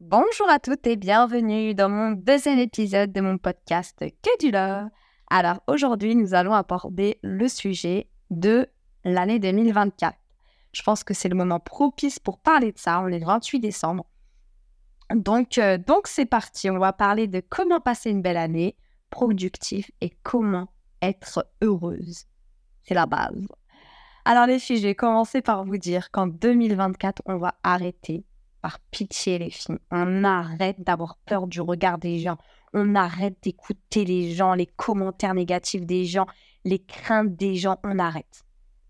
Bonjour à toutes et bienvenue dans mon deuxième épisode de mon podcast Que du love. Alors aujourd'hui, nous allons aborder le sujet de l'année 2024. Je pense que c'est le moment propice pour parler de ça. On est le 28 décembre. Donc, euh, donc c'est parti. On va parler de comment passer une belle année productive et comment être heureuse. C'est la base. Alors les filles, je vais commencer par vous dire qu'en 2024, on va arrêter par pitié, les filles. On arrête d'avoir peur du regard des gens. On arrête d'écouter les gens, les commentaires négatifs des gens, les craintes des gens. On arrête.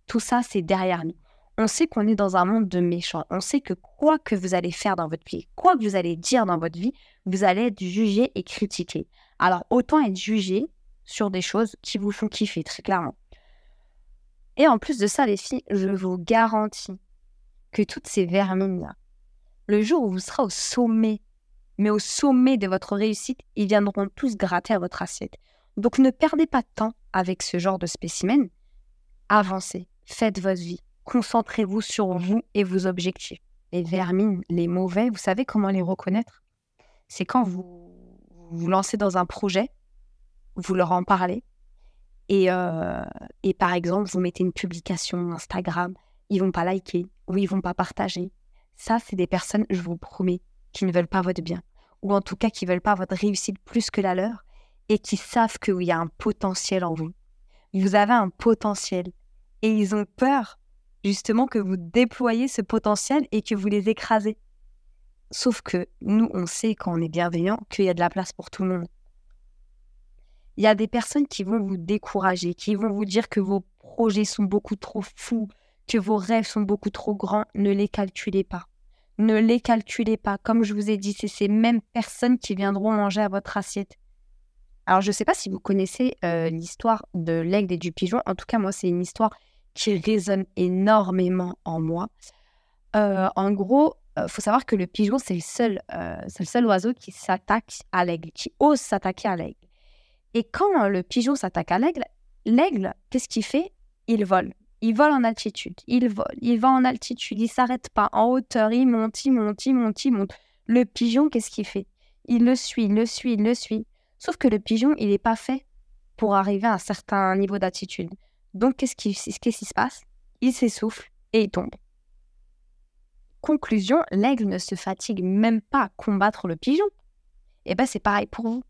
Tout ça, c'est derrière nous. On sait qu'on est dans un monde de méchants. On sait que quoi que vous allez faire dans votre vie, quoi que vous allez dire dans votre vie, vous allez être jugé et critiqué. Alors, autant être jugé sur des choses qui vous font kiffer, très clairement. Et en plus de ça, les filles, je vous garantis que toutes ces vermines-là, le jour où vous serez au sommet, mais au sommet de votre réussite, ils viendront tous gratter à votre assiette. Donc ne perdez pas de temps avec ce genre de spécimen. Avancez, faites votre vie, concentrez-vous sur vous et vos objectifs. Les vermines, les mauvais, vous savez comment les reconnaître? C'est quand vous vous lancez dans un projet, vous leur en parlez, et, euh, et par exemple, vous mettez une publication Instagram, ils vont pas liker ou ils vont pas partager. Ça, c'est des personnes, je vous promets, qui ne veulent pas votre bien, ou en tout cas qui ne veulent pas votre réussite plus que la leur, et qui savent qu'il y a un potentiel en vous. Vous avez un potentiel, et ils ont peur justement que vous déployiez ce potentiel et que vous les écrasez. Sauf que nous, on sait quand on est bienveillant qu'il y a de la place pour tout le monde. Il y a des personnes qui vont vous décourager, qui vont vous dire que vos projets sont beaucoup trop fous, que vos rêves sont beaucoup trop grands, ne les calculez pas. Ne les calculez pas. Comme je vous ai dit, c'est ces mêmes personnes qui viendront manger à votre assiette. Alors, je ne sais pas si vous connaissez euh, l'histoire de l'aigle et du pigeon. En tout cas, moi, c'est une histoire qui résonne énormément en moi. Euh, en gros, il euh, faut savoir que le pigeon, c'est le seul, le seul oiseau qui s'attaque à l'aigle, qui ose s'attaquer à l'aigle. Et quand le pigeon s'attaque à l'aigle, l'aigle, qu'est-ce qu'il fait? Il vole. Il vole en altitude, il vole, il va en altitude, il s'arrête pas. En hauteur, il monte, il monte, il monte, il monte. Le pigeon, qu'est-ce qu'il fait? Il le suit, il le suit, il le suit. Sauf que le pigeon, il n'est pas fait pour arriver à un certain niveau d'altitude. Donc, qu'est-ce qui, se passe? Il s'essouffle et il tombe. Conclusion, l'aigle ne se fatigue même pas à combattre le pigeon. Eh bien, c'est pareil pour vous.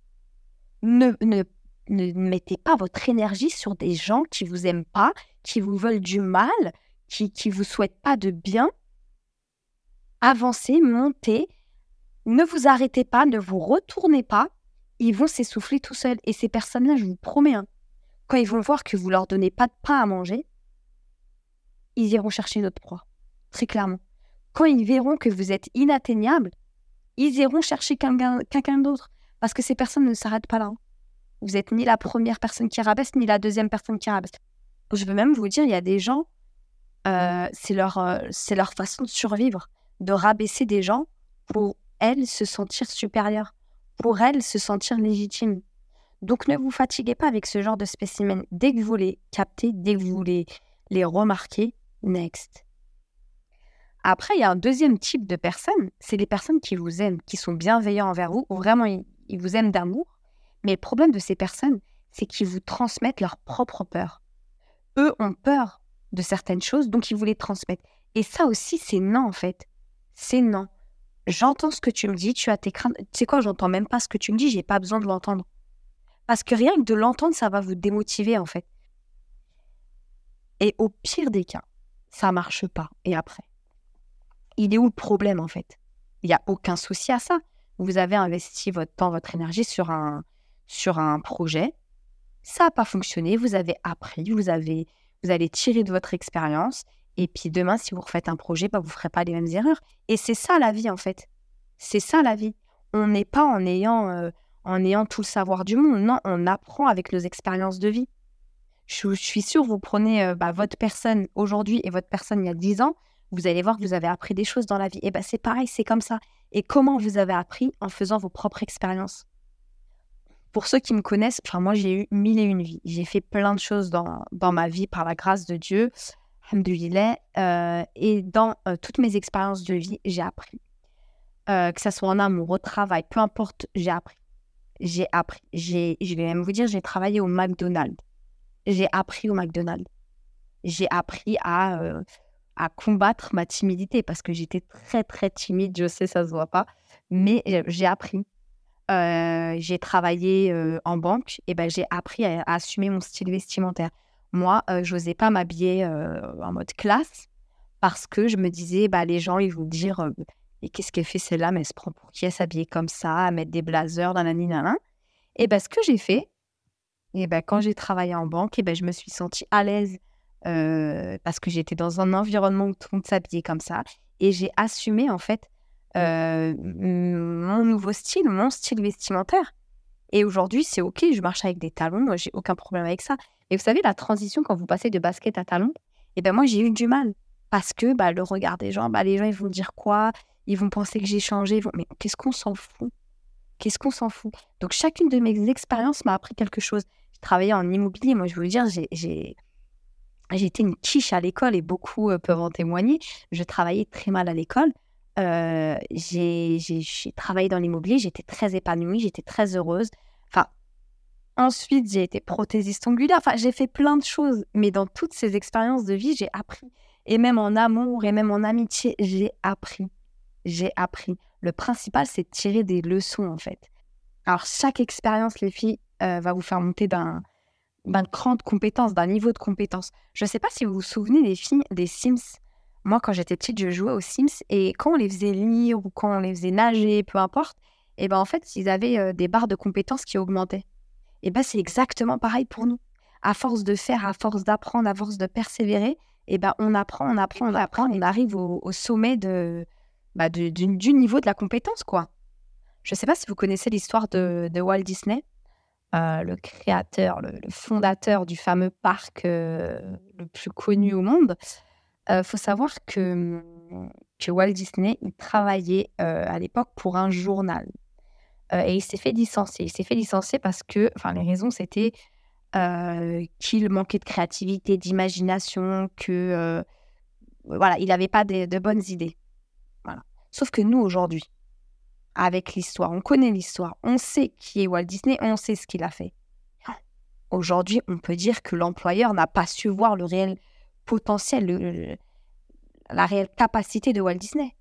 Ne, ne ne mettez pas votre énergie sur des gens qui vous aiment pas, qui vous veulent du mal, qui qui vous souhaitent pas de bien. Avancez, montez, ne vous arrêtez pas, ne vous retournez pas. Ils vont s'essouffler tout seuls. Et ces personnes-là, je vous promets, hein, quand ils vont voir que vous leur donnez pas de pain à manger, ils iront chercher notre proie. Très clairement. Quand ils verront que vous êtes inatteignable, ils iront chercher quelqu'un d'autre. Parce que ces personnes ne s'arrêtent pas là. Hein. Vous êtes ni la première personne qui rabaisse, ni la deuxième personne qui rabaisse. Je veux même vous dire, il y a des gens, euh, c'est leur, euh, c'est leur façon de survivre, de rabaisser des gens pour elles se sentir supérieures, pour elles se sentir légitimes. Donc ne vous fatiguez pas avec ce genre de spécimens. Dès que vous les captez, dès que vous les, les remarquez, next. Après, il y a un deuxième type de personnes, c'est les personnes qui vous aiment, qui sont bienveillants envers vous, ou vraiment ils vous aiment d'amour, mais le problème de ces personnes, c'est qu'ils vous transmettent leur propre peur. Eux ont peur de certaines choses, donc ils vous les transmettent. Et ça aussi, c'est non, en fait. C'est non. J'entends ce que tu me dis, tu as tes craintes. Tu sais quoi, j'entends même pas ce que tu me dis, j'ai pas besoin de l'entendre. Parce que rien que de l'entendre, ça va vous démotiver, en fait. Et au pire des cas, ça marche pas. Et après Il est où le problème, en fait? Il n'y a aucun souci à ça. Vous avez investi votre temps, votre énergie sur un, sur un projet, ça n'a pas fonctionné, vous avez appris, vous, avez, vous allez tirer de votre expérience, et puis demain, si vous refaites un projet, bah, vous ne ferez pas les mêmes erreurs. Et c'est ça la vie, en fait. C'est ça la vie. On n'est pas en ayant, euh, en ayant tout le savoir du monde, non, on apprend avec nos expériences de vie. Je, suis sûre, vous prenez euh, bah, votre personne aujourd'hui et votre personne il y a 10 ans, vous allez voir que vous avez appris des choses dans la vie. Et bah, c'est pareil, c'est comme ça. Et comment vous avez appris En faisant vos propres expériences? Pour ceux qui me connaissent, enfin moi j'ai eu mille et une vies. J'ai fait plein de choses dans, dans ma vie par la grâce de Dieu, euh, et dans euh, toutes mes expériences de vie, j'ai appris. euh, que ce soit en amour, au travail, peu importe, j'ai appris. J'ai appris. Je vais même vous dire, j'ai travaillé au McDonald's. J'ai appris au McDonald's. J'ai appris à, euh, à combattre ma timidité parce que j'étais très, très timide. Je sais, ça se voit pas. Mais j'ai appris. J'ai travaillé en banque et ben, j'ai appris à, assumer mon style vestimentaire. Moi, je n'osais pas m'habiller en mode classe parce que je me disais, bah, les gens, ils vont dire, et qu'est-ce qu'elle fait celle-là? Mais elle se prend pour qui Elle s'habiller comme ça, à mettre des blazers, nanani, nanana. Et ben, ce que j'ai fait, et ben, quand j'ai travaillé en banque, et ben, je me suis sentie à l'aise parce que j'étais dans un environnement où tout le monde s'habillait comme ça. Et j'ai assumé, en fait, mon nouveau style, mon style vestimentaire. Et aujourd'hui, c'est OK, je marche avec des talons, j'ai aucun problème avec ça. Et vous savez, la transition, quand vous passez de basket à talons, et ben moi, j'ai eu du mal. Parce que bah, le regard des gens, bah, les gens, ils vont dire quoi? Ils vont penser que j'ai changé. Mais qu'est-ce qu'on s'en fout? Qu'est-ce qu'on s'en fout? Donc, chacune de mes expériences m'a appris quelque chose. J'ai travaillé en immobilier. Moi, je veux vous dire, j'ai été une quiche à l'école et beaucoup euh, peuvent en témoigner. Je travaillais très mal à l'école. Euh, j'ai travaillé dans l'immobilier, j'étais très épanouie, j'étais très heureuse. Enfin, ensuite, j'ai été prothésiste ongulaire. Enfin, j'ai fait plein de choses. Mais dans toutes ces expériences de vie, j'ai appris. Et même en amour et même en amitié, j'ai appris. J'ai appris. Le principal, c'est de tirer des leçons, en fait. Alors, chaque expérience, les filles, euh, va vous faire monter d'un cran de compétence, d'un niveau de compétence. Je ne sais pas si vous vous souvenez des filles des Sims. Moi, quand j'étais petite, je jouais aux Sims et quand on les faisait lire ou quand on les faisait nager, peu importe, eh ben en fait, ils avaient euh, des barres de compétences qui augmentaient. Et ben c'est exactement pareil pour nous. À force de faire, à force d'apprendre, à force de persévérer, et ben, on apprend, on apprend, on apprend, on arrive au, sommet de, bah, du, niveau de la compétence, quoi. Je ne sais pas si vous connaissez l'histoire de, Walt Disney, euh, le créateur, le, fondateur du fameux parc euh, le plus connu au monde. Il euh, faut savoir que, que Walt Disney, il travaillait à l'époque pour un journal. et il s'est fait licencier. Il s'est fait licencier parce que, enfin, les raisons, c'était euh, qu'il manquait de créativité, d'imagination, que euh, voilà, il n'avait pas de, bonnes idées. Voilà. Sauf que nous aujourd'hui, avec l'histoire, on connaît l'histoire, on sait qui est Walt Disney, on sait ce qu'il a fait. Aujourd'hui, on peut dire que l'employeur n'a pas su voir le réel potentiel, la réelle capacité de Walt Disney.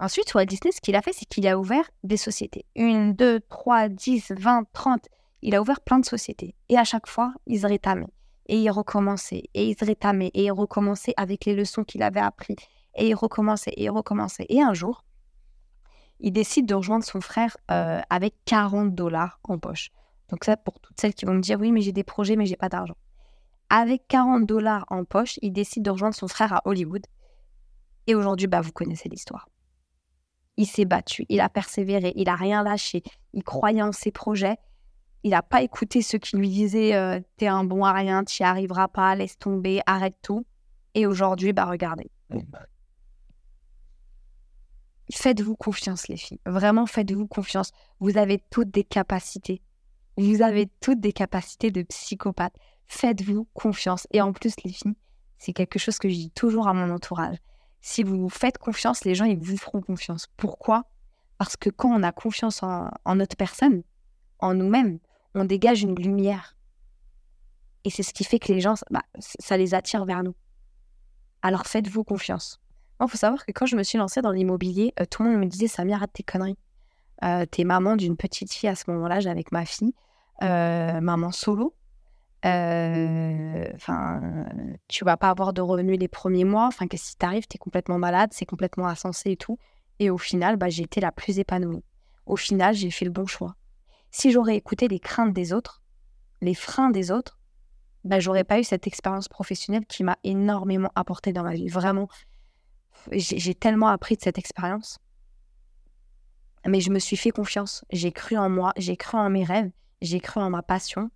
Ensuite, Walt Disney, ce qu'il a fait, c'est qu'il a ouvert des sociétés. Une, deux, trois, dix, vingt, trente il a ouvert plein de sociétés. Et à chaque fois, il se rétamait. Et il recommençait. Et il se rétamait. Et il recommençait avec les leçons qu'il avait apprises. Et il recommençait. Et il recommençait. Et un jour, il décide de rejoindre son frère euh, avec 40 dollars en poche. Donc ça, pour toutes celles qui vont me dire, oui, mais j'ai des projets, mais j'ai pas d'argent. Avec 40 dollars en poche, il décide de rejoindre son frère à Hollywood. Et aujourd'hui, bah, vous connaissez l'histoire. Il s'est battu, il a persévéré, il a rien lâché, il croyait en ses projets il n'a pas écouté ceux qui lui disaient euh, T'es un bon à rien, tu n'y arriveras pas, laisse tomber, arrête tout. Et aujourd'hui, bah regardez. Faites-vous confiance, les filles. Vraiment, faites-vous confiance. Vous avez toutes des capacités. Vous avez toutes des capacités de psychopathe. Faites-vous confiance. Et en plus, les filles, c'est quelque chose que je dis toujours à mon entourage. Si vous faites confiance, les gens, ils vous feront confiance. Pourquoi? Parce que quand on a confiance en, notre personne, en nous-mêmes, on dégage une lumière. Et c'est ce qui fait que les gens, bah, ça les attire vers nous. Alors faites-vous confiance. Il faut savoir que quand je me suis lancée dans l'immobilier, euh, tout le monde me disait Samir, arrête tes conneries. Euh, t'es maman d'une petite fille à ce moment-là, j'avais avec ma fille, euh, maman solo. Enfin, tu vas pas avoir de revenus les premiers mois. Enfin, que si t'arrives, t'es complètement malade, c'est complètement insensé et tout. Et au final, bah, j'ai été la plus épanouie. Au final, j'ai fait le bon choix si j'aurais écouté les craintes des autres, les freins des autres, ben, j'aurais pas eu cette expérience professionnelle qui m'a énormément apporté dans ma vie. Vraiment, j'ai tellement appris de cette expérience. Mais je me suis fait confiance. J'ai cru en moi, j'ai cru en mes rêves, j'ai cru en ma passion,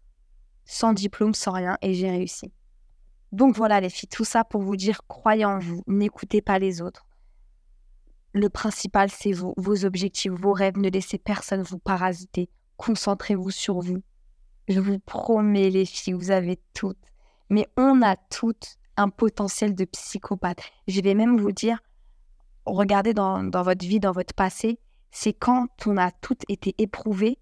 sans diplôme, sans rien, et j'ai réussi. Donc voilà les filles, tout ça pour vous dire, croyez en vous, n'écoutez pas les autres. Le principal, c'est vous, vos objectifs, vos rêves, ne laissez personne vous parasiter concentrez-vous sur vous. Je vous promets, les filles, vous avez toutes, mais on a toutes un potentiel de psychopathe. Je vais même vous dire, regardez dans, dans votre vie, dans votre passé, c'est quand on a toutes été éprouvés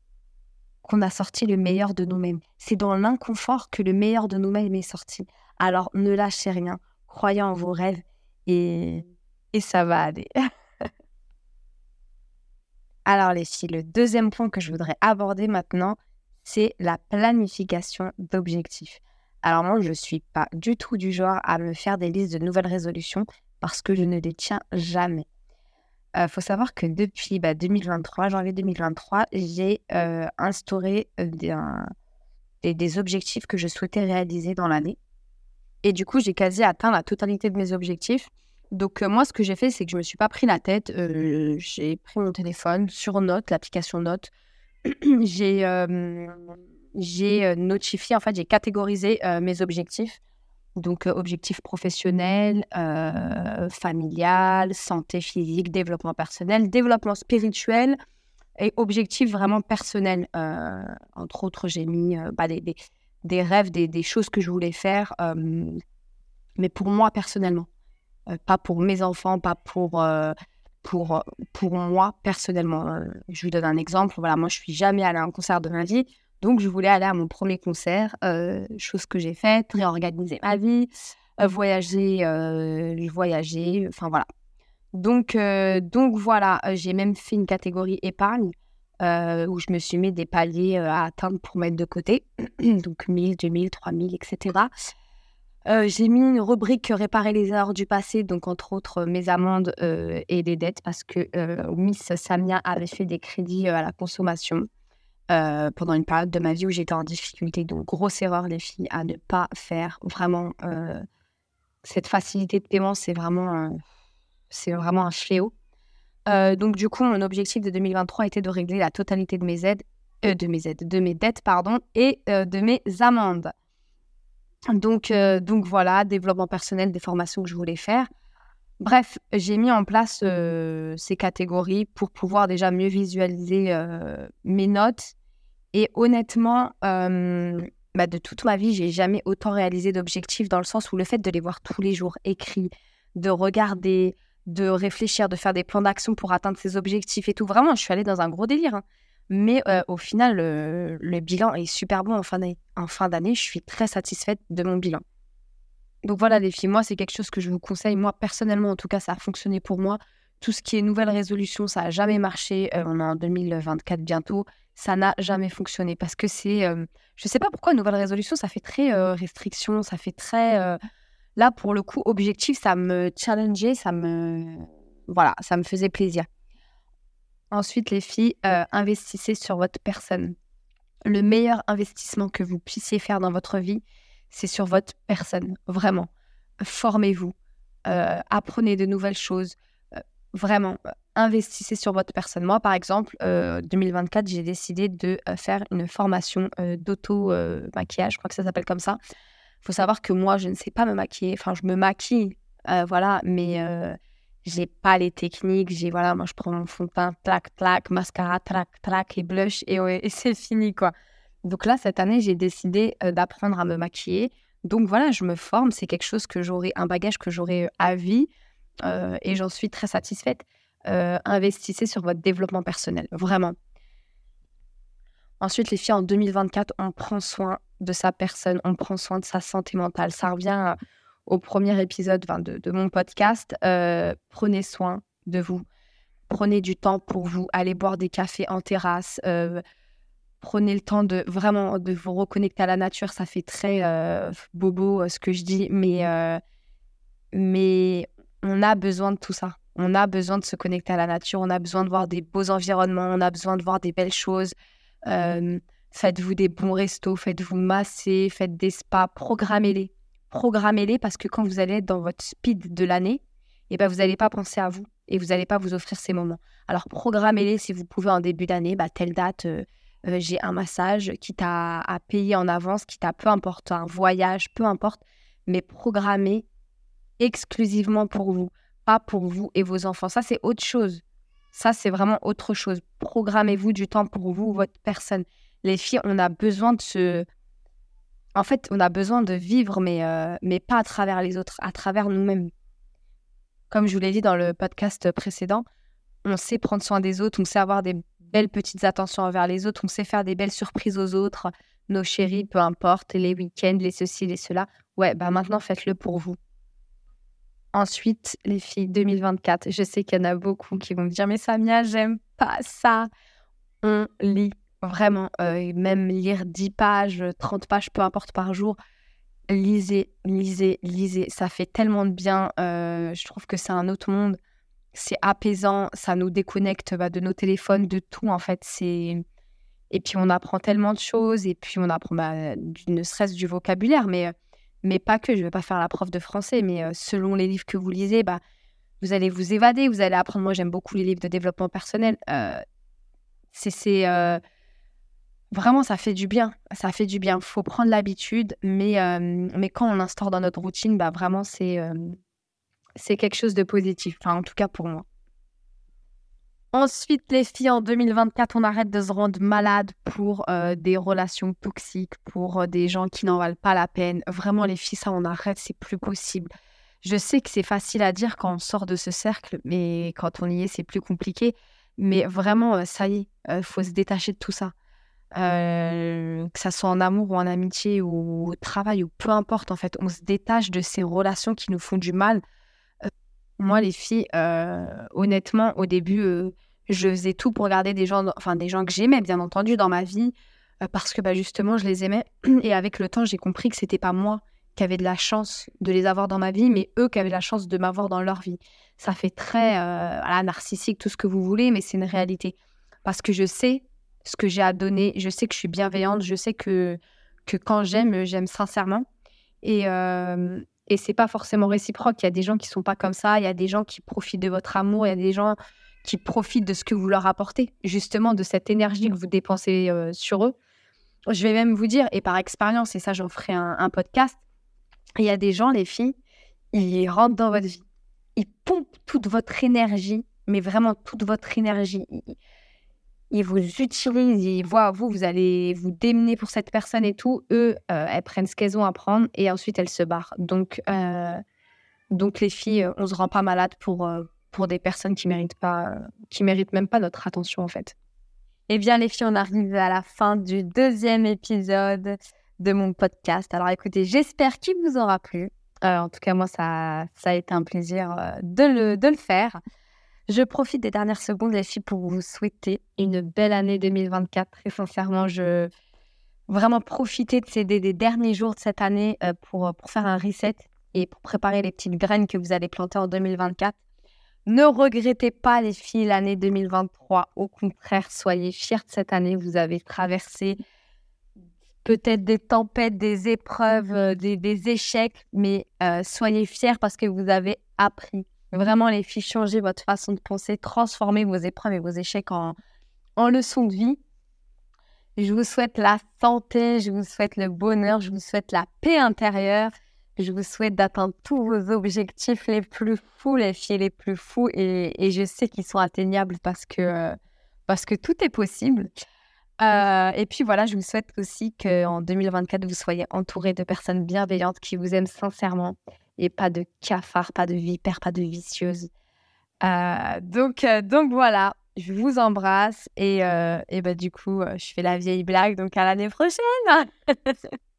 qu'on a sorti le meilleur de nous-mêmes. C'est dans l'inconfort que le meilleur de nous-mêmes est sorti. Alors ne lâchez rien, croyez en vos rêves et, et ça va aller. Alors les filles, le deuxième point que je voudrais aborder maintenant, c'est la planification d'objectifs. Alors moi, je ne suis pas du tout du genre à me faire des listes de nouvelles résolutions parce que je ne les tiens jamais. Il euh, faut savoir que depuis 2023, bah, janvier 2023, j'ai euh, instauré euh, des, des, objectifs que je souhaitais réaliser dans l'année. Et du coup, j'ai quasi atteint la totalité de mes objectifs. Donc moi, ce que j'ai fait, c'est que je ne me suis pas pris la tête. j'ai pris mon téléphone sur Note, l'application Note. j'ai notifié, en fait, j'ai catégorisé mes objectifs. Donc, objectifs professionnels, familial, santé physique, développement personnel, développement spirituel et objectifs vraiment personnels. entre autres, j'ai mis bah, des, des, rêves, des, des, choses que je voulais faire, mais pour moi personnellement. pas pour mes enfants, pas pour pour, pour moi personnellement. je vous donne un exemple. Voilà, moi, je suis jamais allée à un concert de ma vie. Donc, je voulais aller à mon premier concert, euh, chose que j'ai faite, réorganiser ma vie, euh, voyager, euh, voyager, enfin voilà. Donc, donc voilà, j'ai même fait une catégorie épargne où je me suis mis des paliers à atteindre pour mettre de côté, donc 1000, 2000, 3000, etc. j'ai mis une rubrique réparer les erreurs du passé, donc entre autres mes amendes et des dettes, parce que Miss Samia avait fait des crédits à la consommation. Euh, pendant une période de ma vie où j'étais en difficulté. Donc, grosse erreur, les filles, à ne pas faire. Vraiment, euh, cette facilité de paiement, c'est vraiment, c'est vraiment un fléau. Euh, donc, du coup, mon objectif de 2023 était de régler la totalité de mes aides, de mes aides, de mes dettes, pardon, et de mes amendes. Donc, donc voilà, développement personnel, des formations que je voulais faire. Bref, j'ai mis en place ces catégories pour pouvoir déjà mieux visualiser mes notes et honnêtement, bah, de toute ma vie, j'ai jamais autant réalisé d'objectifs dans le sens où le fait de les voir tous les jours écrits, de regarder, de réfléchir, de faire des plans d'action pour atteindre ces objectifs et tout. Vraiment, je suis allée dans un gros délire. Hein. Mais au final, le, bilan est super bon en fin d'année. En fin d'année, je suis très satisfaite de mon bilan. Donc voilà, les filles, moi, c'est quelque chose que je vous conseille. Moi, personnellement, en tout cas, ça a fonctionné pour moi. Tout ce qui est nouvelle résolution, ça n'a jamais marché. on est en 2024 bientôt ça n'a jamais fonctionné parce que c'est, je je sais pas pourquoi, nouvelle résolution, ça fait très restriction, ça fait très, là pour le coup, objectif, ça me challengeait, ça me, voilà, ça me faisait plaisir. Ensuite, les filles, investissez sur votre personne. Le meilleur investissement que vous puissiez faire dans votre vie, c'est sur votre personne, vraiment. Formez-vous, apprenez de nouvelles choses, vraiment investissez sur votre personne. Moi, par exemple, 2024, euh, j'ai décidé de euh, faire une formation euh, d'auto-maquillage, je crois que ça s'appelle comme ça. Il faut savoir que moi, je ne sais pas me maquiller. Enfin, je me maquille, voilà, mais j'ai pas les techniques. J'ai, voilà, moi, je prends mon fond de teint, tac, tac, mascara, tac, tac, et blush, et c'est fini, quoi. Donc là, cette année, j'ai décidé d'apprendre à me maquiller. Donc voilà, je me forme. C'est quelque chose que j'aurai, un bagage que j'aurai à vie. et j'en suis très satisfaite. Euh, investissez sur votre développement personnel, vraiment. Ensuite, les filles, en 2024, on prend soin de sa personne, on prend soin de sa santé mentale. Ça revient au premier épisode de, mon podcast. Euh, prenez soin de vous. Prenez du temps pour vous. Allez boire des cafés en terrasse. Euh, prenez le temps de vraiment de vous reconnecter à la nature. Ça fait très bobo ce que je dis, mais, mais on a besoin de tout ça. On a besoin de se connecter à la nature, on a besoin de voir des beaux environnements, on a besoin de voir des belles choses. Euh, faites-vous des bons restos, faites-vous masser, faites des spas, programmez-les. Programmez-les parce que quand vous allez être dans votre speed de l'année, eh ben, vous n'allez pas penser à vous et vous n'allez pas vous offrir ces moments. Alors programmez-les si vous pouvez en début d'année, bah, telle date, euh, euh, j'ai un massage, qui t'a à payer en avance, qui t'a peu importe, un voyage, peu importe, mais programmez exclusivement pour vous pour vous et vos enfants. Ça, c'est autre chose. Ça, c'est vraiment autre chose. Programmez-vous du temps pour vous, votre personne. Les filles, on a besoin de se... En fait, on a besoin de vivre, mais, euh, mais pas à travers les autres, à travers nous-mêmes. comme je vous l'ai dit dans le podcast précédent, on sait prendre soin des autres, on sait avoir des belles petites attentions envers les autres, on sait faire des belles surprises aux autres, nos chéris, peu importe, les week-ends, les ceci, les cela. Ouais, bah maintenant faites-le pour vous. Ensuite, les filles, 2024, je sais qu'il y en a beaucoup qui vont me dire Mais Samia, j'aime pas ça. On lit vraiment, euh, même lire 10 pages, 30 pages, peu importe par jour. Lisez, lisez, lisez. Ça fait tellement de bien. Euh, je trouve que c'est un autre monde. C'est apaisant. Ça nous déconnecte bah, de nos téléphones, de tout en fait. C'est et puis on apprend tellement de choses. Et puis on apprend bah, ne serait-ce du vocabulaire, mais mais pas que. Je ne vais pas faire la prof de français, mais euh, selon les livres que vous lisez, bah vous allez vous évader, vous allez apprendre. Moi, j'aime beaucoup les livres de développement personnel. Euh, c'est vraiment, ça fait du bien. Ça fait du bien. Faut prendre l'habitude, mais, mais quand on l'instaure dans notre routine, bah, vraiment, c'est c'est quelque chose de positif. Enfin, en tout cas pour moi. Ensuite, les filles, en 2024, on arrête de se rendre malade pour des relations toxiques, pour des gens qui n'en valent pas la peine. Vraiment, les filles, ça, on arrête, c'est plus possible. Je sais que c'est facile à dire quand on sort de ce cercle, mais quand on y est, c'est plus compliqué. Mais vraiment, ça y est, il faut se détacher de tout ça. Euh, que ça soit en amour ou en amitié ou au travail ou peu importe en fait, on se détache de ces relations qui nous font du mal. Euh, moi, les filles, euh, honnêtement, au début, je faisais tout pour garder des gens, enfin des gens que j'aimais bien entendu dans ma vie parce que bah, justement je les aimais et avec le temps j'ai compris que c'était pas moi qui avait de la chance de les avoir dans ma vie, mais eux qui avaient la chance de m'avoir dans leur vie. Ça fait très mmh. narcissique, tout ce que vous voulez, mais c'est une réalité. Parce que je sais ce que j'ai à donner. Je sais que je suis bienveillante. Je sais que, que quand j'aime, j'aime sincèrement. Et, euh, et c'est pas forcément réciproque. Il y a des gens qui sont pas comme ça. Il y a des gens qui profitent de votre amour. Il y a des gens qui profitent de ce que vous leur apportez, justement de cette énergie que vous dépensez euh, sur eux. Je vais même vous dire, et par expérience, et ça j'en ferai un, podcast, il y a des gens, les filles, ils rentrent dans votre vie. Ils pompent toute votre énergie, mais vraiment toute votre énergie vous utilisent, ils voient vous, vous allez vous démener pour cette personne et tout. Eux, euh, elles prennent ce qu'elles ont à prendre et ensuite elles se barrent. Donc, euh, donc les filles, on se rend pas malade pour, euh, pour des personnes qui méritent pas, qui méritent même pas notre attention en fait. Eh bien les filles, on arrive à la fin du deuxième épisode de mon podcast. Alors écoutez, j'espère qu'il vous aura plu. en tout cas, moi, ça, ça a été un plaisir de le, de le faire. Je profite des dernières secondes, les filles, pour vous souhaiter une belle année 2024. Très sincèrement, je vraiment profiter de ces des, derniers jours de cette année euh, pour, pour faire un reset et pour préparer les petites graines que vous allez planter en 2024. Ne regrettez pas, les filles, l'année 2023. Au contraire, soyez fiers de cette année. Vous avez traversé peut-être des tempêtes, des épreuves, euh, des, échecs, mais euh, soyez fiers parce que vous avez appris Vraiment, les filles, changez votre façon de penser, transformez vos épreuves et vos échecs en, en leçons de vie. Je vous souhaite la santé, je vous souhaite le bonheur, je vous souhaite la paix intérieure. Je vous souhaite d'atteindre tous vos objectifs les plus fous, les filles les plus fous. Et, et je sais qu'ils sont atteignables parce que, parce que tout est possible. Euh, et puis voilà, je vous souhaite aussi qu'en 2024, vous soyez entouré de personnes bienveillantes qui vous aiment sincèrement et pas de cafards, pas de vipères, pas de vicieuses. Euh, donc, euh, donc voilà, je vous embrasse et, euh, et bah, du coup, je fais la vieille blague, donc à l'année prochaine.